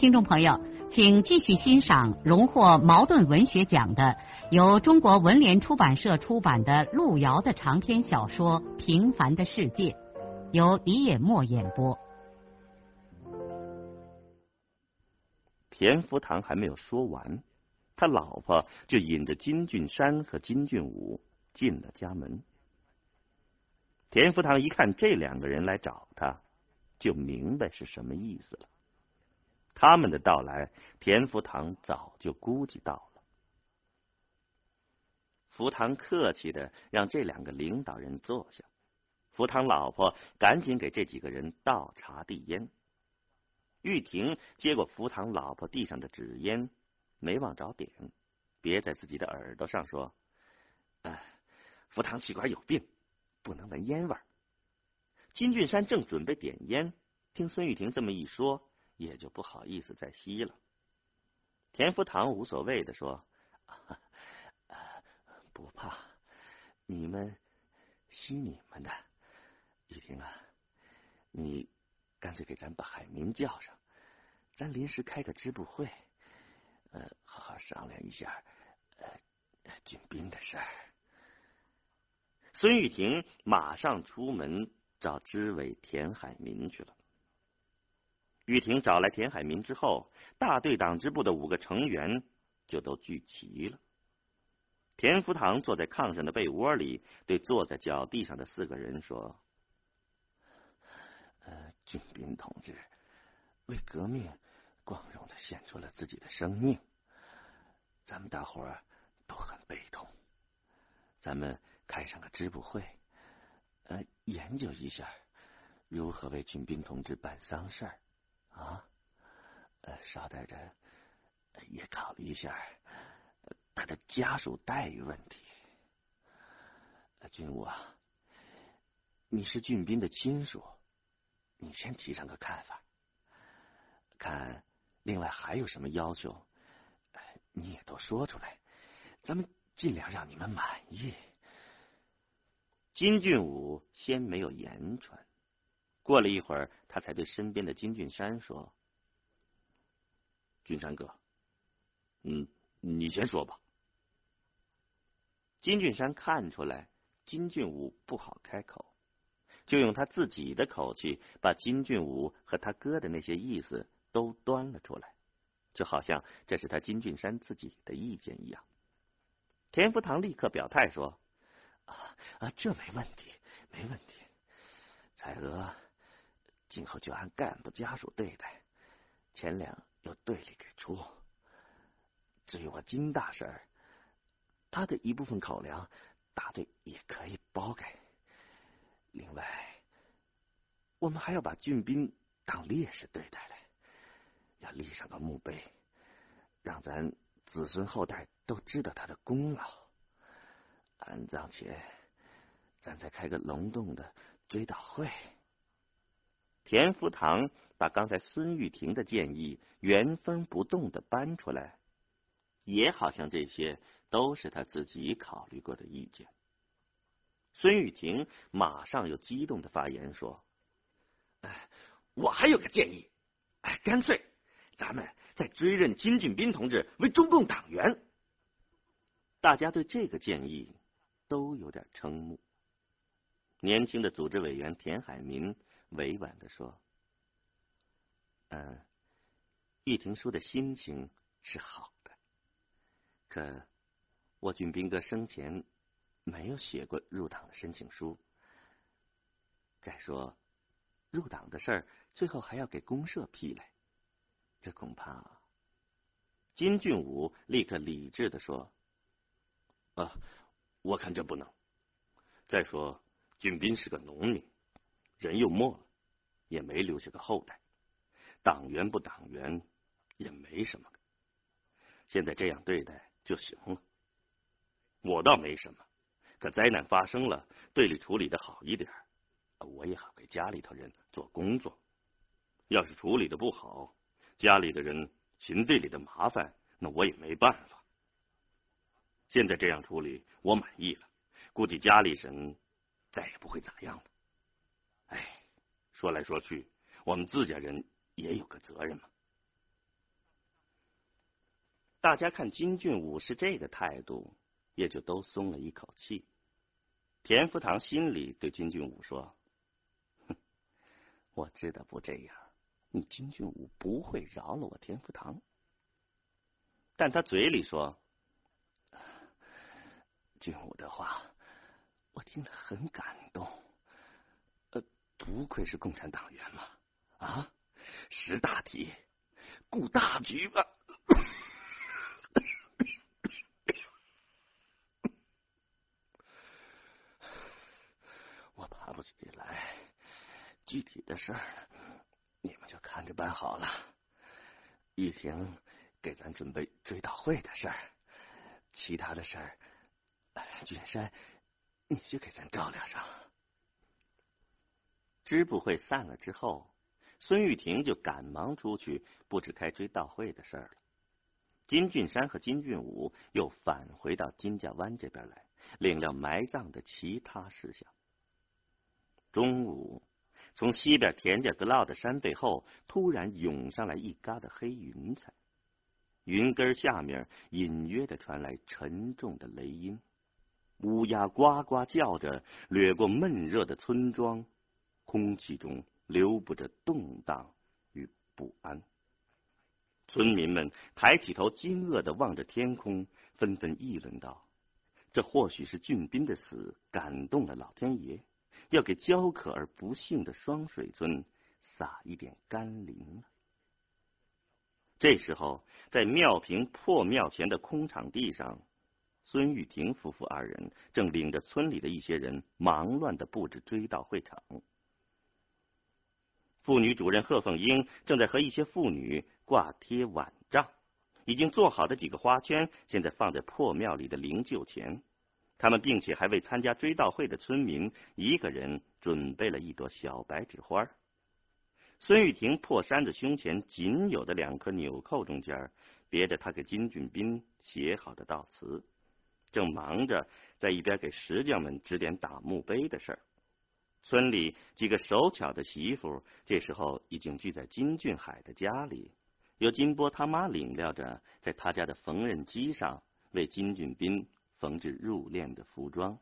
听众朋友，请继续欣赏荣获茅盾文学奖的、由中国文联出版社出版的路遥的长篇小说《平凡的世界》，由李野墨演播。田福堂还没有说完，他老婆就引着金俊山和金俊武进了家门。田福堂一看这两个人来找他，就明白是什么意思了。他们的到来，田福堂早就估计到了。福堂客气的让这两个领导人坐下，福堂老婆赶紧给这几个人倒茶递烟。玉婷接过福堂老婆递上的纸烟，没往着点，别在自己的耳朵上说：“哎，福堂气管有病，不能闻烟味。”金俊山正准备点烟，听孙玉婷这么一说。也就不好意思再吸了。田福堂无所谓的说：“不怕，你们吸你们的。玉婷啊，你干脆给咱把海明叫上，咱临时开个支部会，呃，好好商量一下呃军兵的事儿。”孙玉婷马上出门找支委田海民去了。玉婷找来田海民之后，大队党支部的五个成员就都聚齐了。田福堂坐在炕上的被窝里，对坐在脚地上的四个人说：“呃，俊斌同志为革命光荣的献出了自己的生命，咱们大伙儿都很悲痛。咱们开上个支部会，呃，研究一下如何为俊斌同志办丧事儿。”啊，呃，捎带着也考虑一下他的家属待遇问题。军武啊，你是俊斌的亲属，你先提上个看法。看，另外还有什么要求，你也都说出来，咱们尽量让你们满意。金俊武先没有言传。过了一会儿，他才对身边的金俊山说：“俊山哥，嗯，你先说吧。”金俊山看出来金俊武不好开口，就用他自己的口气把金俊武和他哥的那些意思都端了出来，就好像这是他金俊山自己的意见一样。田福堂立刻表态说：“啊啊，这没问题，没问题，彩娥。”今后就按干部家属对待，钱粮由队里给出。至于我金大婶儿，他的一部分口粮，大队也可以包给。另外，我们还要把俊斌当烈士对待嘞，要立上个墓碑，让咱子孙后代都知道他的功劳。安葬前，咱再开个隆重的追悼会。田福堂把刚才孙玉婷的建议原封不动的搬出来，也好像这些都是他自己考虑过的意见。孙玉婷马上又激动的发言说：“哎，我还有个建议，哎，干脆咱们再追认金俊斌同志为中共党员。”大家对这个建议都有点瞠目。年轻的组织委员田海民。委婉的说：“嗯，玉婷叔的心情是好的，可我俊斌哥生前没有写过入党的申请书。再说，入党的事儿最后还要给公社批来，这恐怕……”金俊武立刻理智的说：“啊，我看这不能。再说，俊斌是个农民。”人又没了，也没留下个后代。党员不党员，也没什么。现在这样对待就行了。我倒没什么，可灾难发生了，队里处理的好一点，我也好给家里头人做工作。要是处理的不好，家里的人寻队里的麻烦，那我也没办法。现在这样处理，我满意了，估计家里人再也不会咋样了。说来说去，我们自家人也有个责任嘛。大家看金俊武是这个态度，也就都松了一口气。田福堂心里对金俊武说：“哼，我知道不这样，你金俊武不会饶了我田福堂。”但他嘴里说：“俊武的话，我听得很感动。不愧是共产党员嘛，啊，识大体，顾大局吧。”我爬不起来，具体的事儿你们就看着办好了。玉婷给咱准备追悼会的事儿，其他的事儿，君山你就给咱照料上。支部会散了之后，孙玉婷就赶忙出去布置开追悼会的事儿了。金俊山和金俊武又返回到金家湾这边来，领了埋葬的其他事项。中午，从西边田家阁老的山背后突然涌上来一疙瘩黑云彩，云根下面隐约的传来沉重的雷音，乌鸦呱呱叫着掠过闷热的村庄，空气中流布着动荡与不安。村民们抬起头，惊愕的望着天空，纷纷议论道：“这或许是俊斌的死感动了老天爷。”要给焦渴而不幸的双水村撒一点甘霖了。这时候，在庙坪破庙前的空场地上，孙玉婷夫妇二人正领着村里的一些人忙乱的布置追悼会场。妇女主任贺凤英正在和一些妇女挂贴挽帐，已经做好的几个花圈现在放在破庙里的灵柩前。他们并且还为参加追悼会的村民一个人准备了一朵小白纸花。孙玉婷破衫子胸前仅有的两颗纽扣中间别着他给金俊斌写好的悼词，正忙着在一边给石匠们指点打墓碑的事儿。村里几个手巧的媳妇这时候已经聚在金俊海的家里，由金波他妈领料着，在他家的缝纫机上为金俊斌。缝制入殓的服装，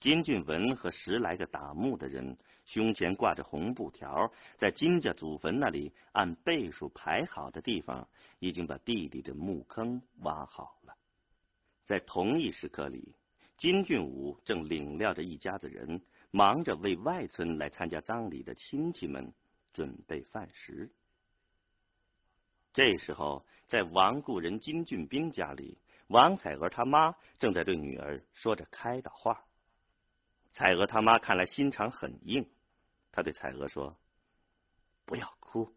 金俊文和十来个打木的人胸前挂着红布条，在金家祖坟那里按倍数排好的地方，已经把地里的墓坑挖好了。在同一时刻里，金俊武正领料着一家子人，忙着为外村来参加葬礼的亲戚们准备饭食。这时候，在王故人金俊斌家里。王彩娥他妈正在对女儿说着开导话，彩娥他妈看来心肠很硬，她对彩娥说：“不要哭，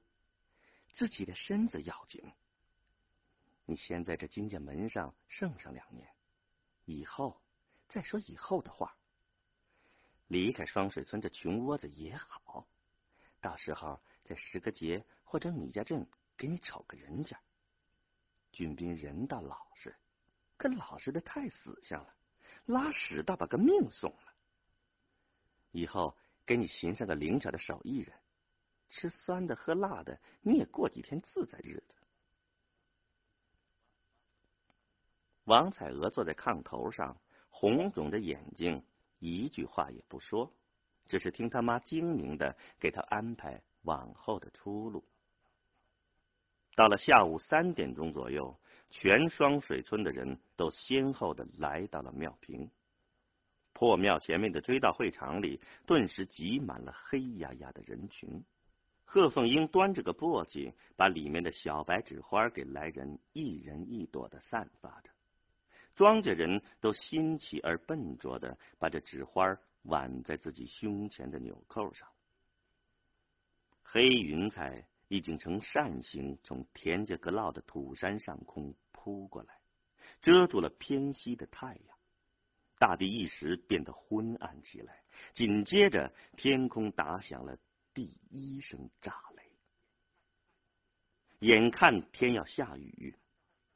自己的身子要紧。你先在这金家门上剩上两年，以后再说以后的话。离开双水村这穷窝子也好，到时候在十个节或者米家镇给你瞅个人家。俊斌人倒老实。”可老实的太死相了，拉屎倒把个命送了。以后给你寻上个灵巧的手艺人，吃酸的喝辣的，你也过几天自在日子。王彩娥坐在炕头上，红肿着眼睛，一句话也不说，只是听他妈精明的给他安排往后的出路。到了下午三点钟左右。全双水村的人都先后的来到了庙坪，破庙前面的追悼会场里顿时挤满了黑压压的人群。贺凤英端着个簸箕，把里面的小白纸花给来人一人一朵的散发着。庄稼人都新奇而笨拙的把这纸花挽在自己胸前的纽扣上。黑云彩已经呈扇形从田家阁烙的土山上空扑过来，遮住了偏西的太阳。大地一时变得昏暗起来，紧接着天空打响了第一声炸雷。眼看天要下雨，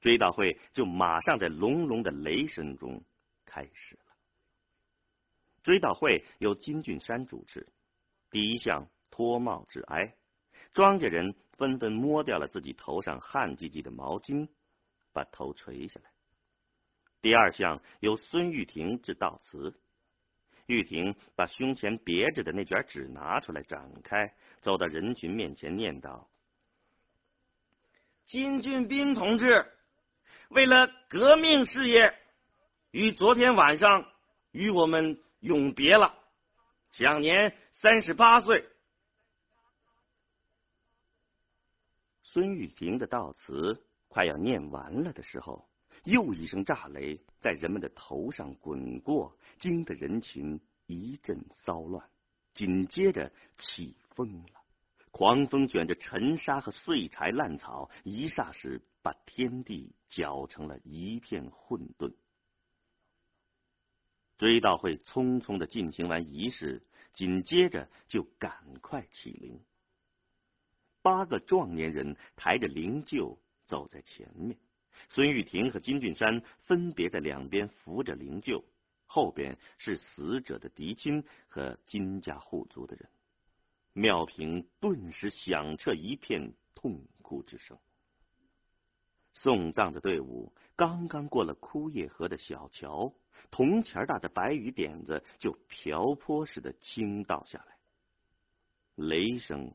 追悼会就马上在隆隆的雷声中开始了。追悼会由金俊山主持，第一项脱帽致哀，庄稼人纷纷摸掉了自己头上汗唧唧的毛巾，把头垂下来。第二项由孙玉婷致悼词，玉婷把胸前别着的那卷纸拿出来展开，走到人群面前念道：“金俊斌同志，为了革命事业，于昨天晚上与我们永别了，享年三十八岁。”孙玉婷的悼词快要念完了的时候。又一声炸雷在人们的头上滚过，惊得人群一阵骚乱。紧接着起风了，狂风卷着尘沙和碎柴烂草，一霎时把天地搅成了一片混沌。追悼会匆匆的进行完仪式，紧接着就赶快起灵。八个壮年人抬着灵柩走在前面。孙玉婷和金俊山分别在两边扶着灵柩，后边是死者的嫡亲和金家户族的人。庙坪顿时响彻一片痛哭之声。送葬的队伍刚刚过了枯叶河的小桥，铜钱大的白雨点子就瓢泼似的倾倒下来，雷声。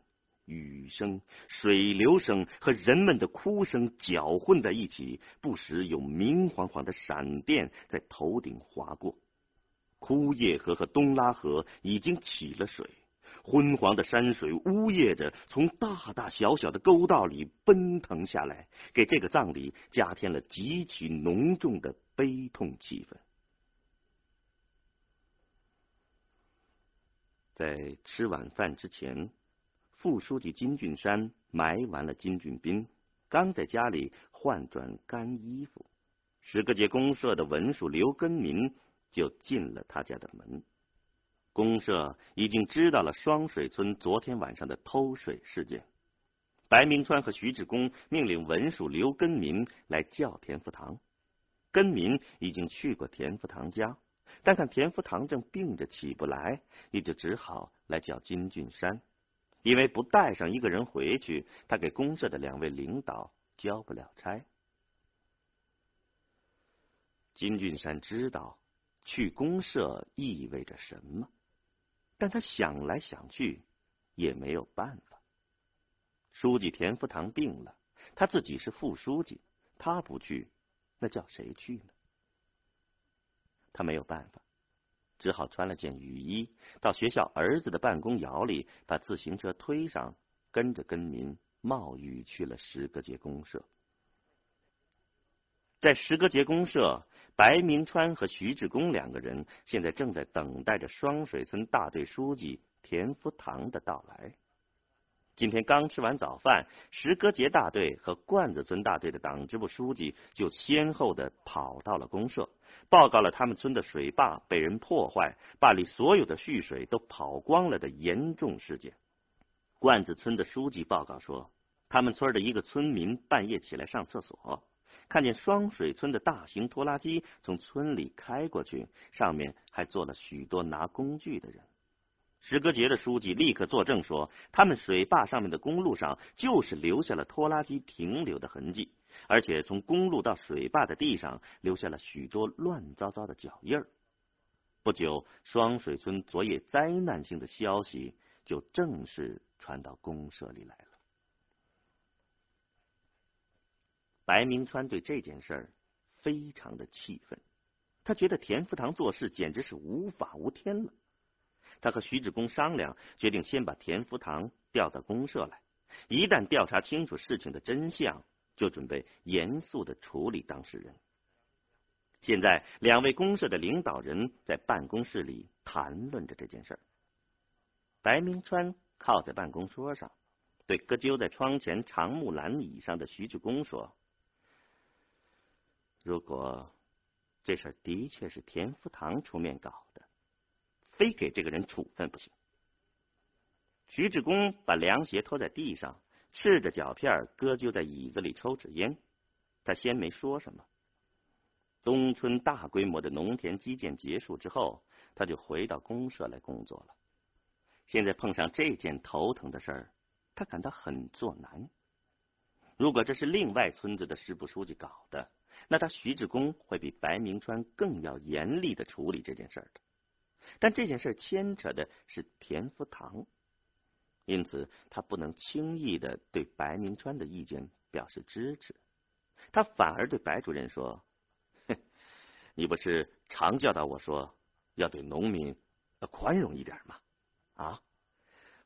雨声、水流声和人们的哭声搅混在一起，不时有明晃晃的闪电在头顶划过。枯叶河和东拉河已经起了水，昏黄的山水呜咽着从大大小小的沟道里奔腾下来，给这个葬礼加添了极其浓重的悲痛气氛。在吃晚饭之前。副书记金俊山埋完了金俊斌，刚在家里换转干衣服，十个街公社的文书刘根民就进了他家的门。公社已经知道了双水村昨天晚上的偷水事件，白明川和徐志公命令文书刘根民来叫田福堂。根民已经去过田福堂家，但看田福堂正病着起不来，也就只好来叫金俊山。因为不带上一个人回去，他给公社的两位领导交不了差。金俊山知道去公社意味着什么，但他想来想去也没有办法。书记田福堂病了，他自己是副书记，他不去，那叫谁去呢？他没有办法。只好穿了件雨衣，到学校儿子的办公窑里，把自行车推上，跟着跟民冒雨去了石阁街公社。在石阁街公社，白明川和徐志公两个人现在正在等待着双水村大队书记田福堂的到来。今天刚吃完早饭，石阁节大队和罐子村大队的党支部书记就先后的跑到了公社，报告了他们村的水坝被人破坏，坝里所有的蓄水都跑光了的严重事件。罐子村的书记报告说，他们村的一个村民半夜起来上厕所，看见双水村的大型拖拉机从村里开过去，上面还坐了许多拿工具的人。石阁节的书记立刻作证说，他们水坝上面的公路上就是留下了拖拉机停留的痕迹，而且从公路到水坝的地上留下了许多乱糟糟的脚印儿。不久，双水村昨夜灾难性的消息就正式传到公社里来了。白明川对这件事儿非常的气愤，他觉得田福堂做事简直是无法无天了。他和徐志公商量，决定先把田福堂调到公社来。一旦调查清楚事情的真相，就准备严肃的处理当事人。现在，两位公社的领导人在办公室里谈论着这件事儿。白明川靠在办公桌上，对搁揪在窗前长木栏椅上的徐志公说：“如果这事的确是田福堂出面搞的，非给这个人处分不行。”徐志公把凉鞋拖在地上，赤着脚片搁就在椅子里抽纸烟。他先没说什么。冬春大规模的农田基建结束之后，他就回到公社来工作了。现在碰上这件头疼的事儿，他感到很作难。如果这是另外村子的支部书记搞的，那他徐志公会比白明川更要严厉的处理这件事的。但这件事牵扯的是田福堂。因此，他不能轻易的对白明川的意见表示支持，他反而对白主任说：“哼，你不是常教导我说要对农民宽容一点吗？啊，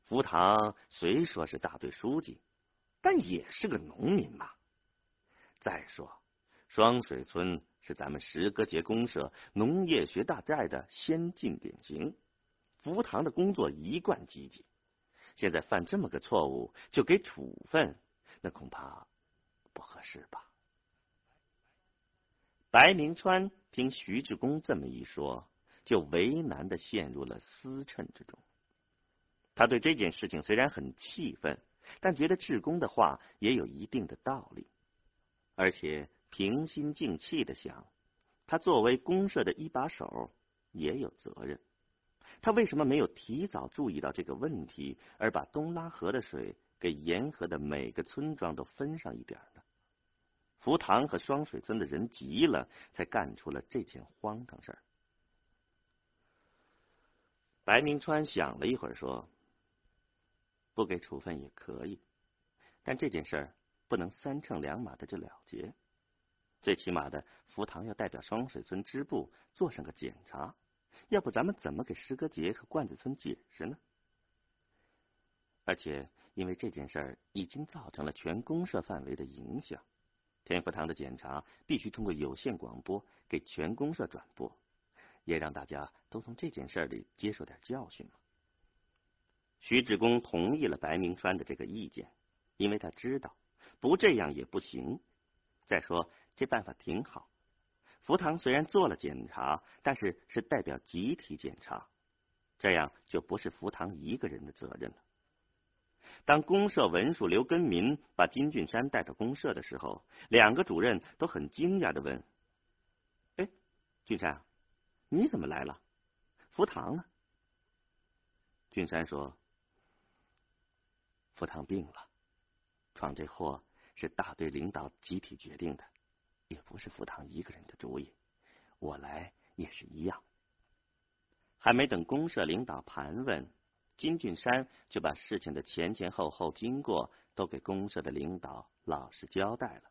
福堂虽说是大队书记，但也是个农民嘛。再说，双水村是咱们石歌节公社农业学大寨的先进典型，福堂的工作一贯积极。”现在犯这么个错误就给处分，那恐怕不合适吧？白明川听徐志公这么一说，就为难的陷入了思忖之中。他对这件事情虽然很气愤，但觉得志公的话也有一定的道理，而且平心静气的想，他作为公社的一把手，也有责任。他为什么没有提早注意到这个问题，而把东拉河的水给沿河的每个村庄都分上一点呢？福堂和双水村的人急了，才干出了这件荒唐事儿。白明川想了一会儿，说：“不给处分也可以，但这件事儿不能三乘两码的就了结。最起码的，福堂要代表双水村支部做上个检查。”要不咱们怎么给石歌节和罐子村解释呢？而且因为这件事儿已经造成了全公社范围的影响，天福堂的检查必须通过有线广播给全公社转播，也让大家都从这件事儿里接受点教训嘛。徐志公同意了白明川的这个意见，因为他知道不这样也不行。再说这办法挺好。福堂虽然做了检查，但是是代表集体检查，这样就不是福堂一个人的责任了。当公社文书刘根民把金俊山带到公社的时候，两个主任都很惊讶的问：“哎，俊山，你怎么来了？福堂呢？”俊山说：“福堂病了，闯这祸是大队领导集体决定的。”也不是福堂一个人的主意，我来也是一样。还没等公社领导盘问，金俊山就把事情的前前后后经过都给公社的领导老实交代了。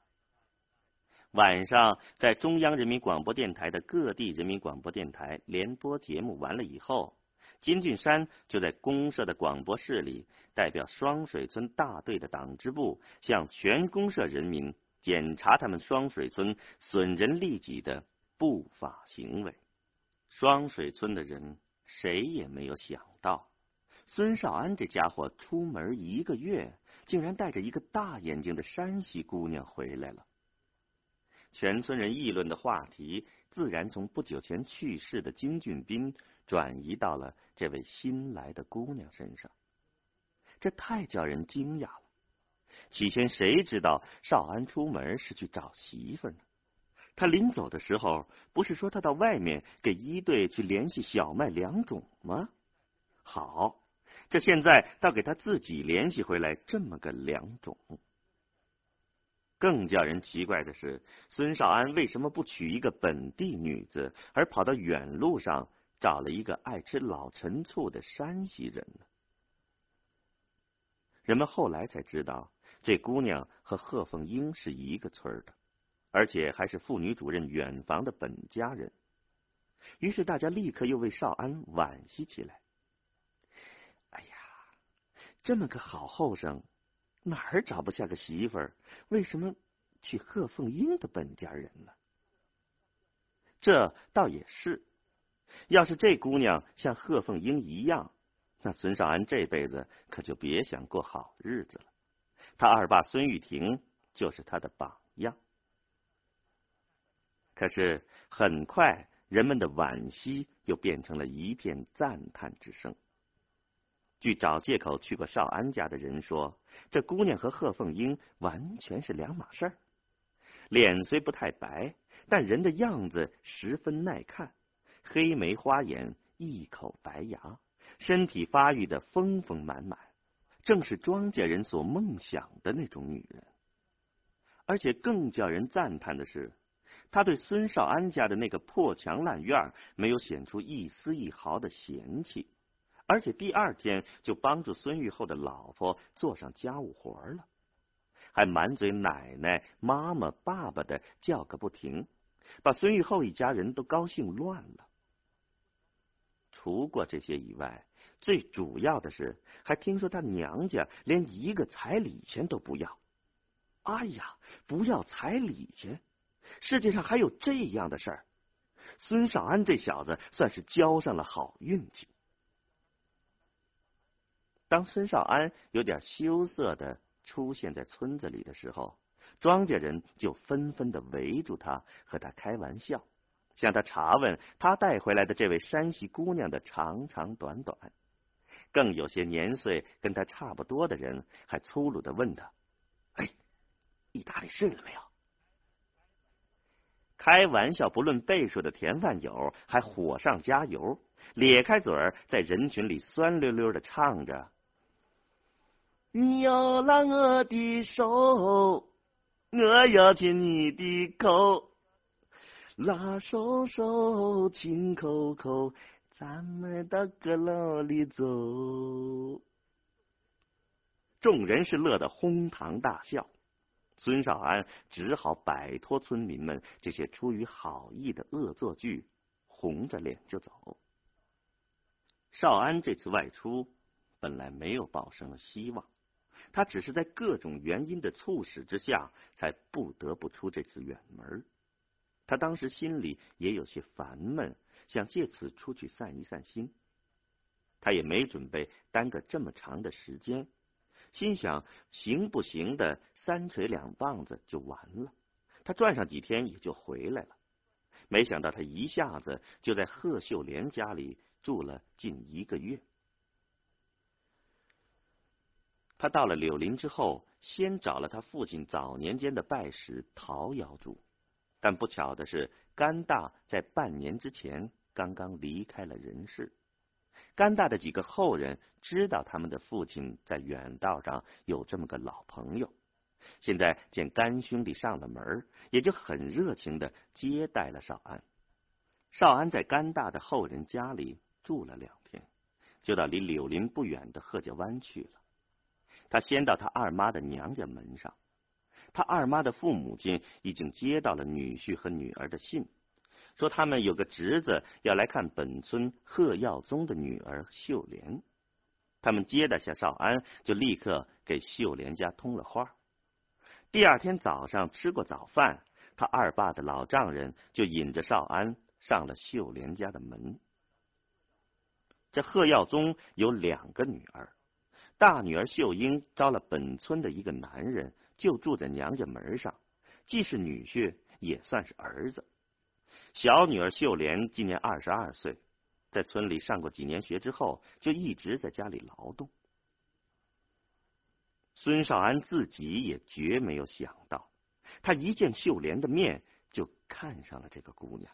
晚上，在中央人民广播电台的各地人民广播电台联播节目完了以后，金俊山就在公社的广播室里，代表双水村大队的党支部向全公社人民。检查他们双水村损人利己的不法行为。双水村的人谁也没有想到，孙少安这家伙出门一个月，竟然带着一个大眼睛的山西姑娘回来了。全村人议论的话题，自然从不久前去世的金俊斌转移到了这位新来的姑娘身上。这太叫人惊讶了。起先谁知道少安出门是去找媳妇呢？他临走的时候不是说他到外面给一队去联系小麦良种吗？好，这现在倒给他自己联系回来这么个良种。更叫人奇怪的是，孙少安为什么不娶一个本地女子，而跑到远路上找了一个爱吃老陈醋的山西人呢？人们后来才知道。这姑娘和贺凤英是一个村的，而且还是妇女主任远房的本家人。于是大家立刻又为少安惋惜起来。哎呀，这么个好后生，哪儿找不下个媳妇儿？为什么娶贺凤英的本家人呢？这倒也是，要是这姑娘像贺凤英一样，那孙少安这辈子可就别想过好日子了。他二爸孙玉婷就是他的榜样。可是很快，人们的惋惜又变成了一片赞叹之声。据找借口去过少安家的人说，这姑娘和贺凤英完全是两码事儿。脸虽不太白，但人的样子十分耐看，黑眉花眼，一口白牙，身体发育的丰丰满满，正是庄稼人所梦想的那种女人。而且更叫人赞叹的是，他对孙少安家的那个破墙烂院没有显出一丝一毫的嫌弃，而且第二天就帮助孙玉厚的老婆做上家务活了。还满嘴奶奶、妈妈、爸爸的叫个不停，把孙玉厚一家人都高兴乱了。除过这些以外，最主要的是，还听说他娘家连一个彩礼钱都不要。哎呀，不要彩礼钱，世界上还有这样的事儿！孙少安这小子算是交上了好运气。当孙少安有点羞涩的。出现在村子里的时候，庄稼人就纷纷的围住他，和他开玩笑，向他查问他带回来的这位山西姑娘的长长短短。更有些年岁跟他差不多的人，还粗鲁的问他：“哎，意大利睡了没有？”开玩笑不论辈数的田饭友还火上加油，咧开嘴儿在人群里酸溜溜的唱着。你要拉我的手，我要亲你的口，拉手手亲口口，咱们到阁楼里走。众人是乐得哄堂大笑，孙少安只好摆脱村民们这些出于好意的恶作剧，红着脸就走。少安这次外出本来没有抱什么希望。他只是在各种原因的促使之下，才不得不出这次远门。他当时心里也有些烦闷，想借此出去散一散心。他也没准备耽搁这么长的时间，心想行不行的三锤两棒子就完了。他转上几天也就回来了。没想到他一下子就在贺秀莲家里住了近一个月。他到了柳林之后，先找了他父亲早年间的拜师陶窑主，但不巧的是，甘大在半年之前刚刚离开了人世。甘大的几个后人知道他们的父亲在远道上有这么个老朋友，现在见干兄弟上了门，也就很热情的接待了少安。少安在甘大的后人家里住了两天，就到离柳林不远的贺家湾去了。他先到他二妈的娘家门上，他二妈的父母亲已经接到了女婿和女儿的信，说他们有个侄子要来看本村贺耀宗的女儿秀莲。他们接待下少安，就立刻给秀莲家通了话。第二天早上吃过早饭，他二爸的老丈人就引着少安上了秀莲家的门。这贺耀宗有两个女儿。大女儿秀英招了本村的一个男人，就住在娘家门上，既是女婿，也算是儿子。小女儿秀莲今年二十二岁，在村里上过几年学之后，就一直在家里劳动。孙少安自己也绝没有想到，他一见秀莲的面，就看上了这个姑娘。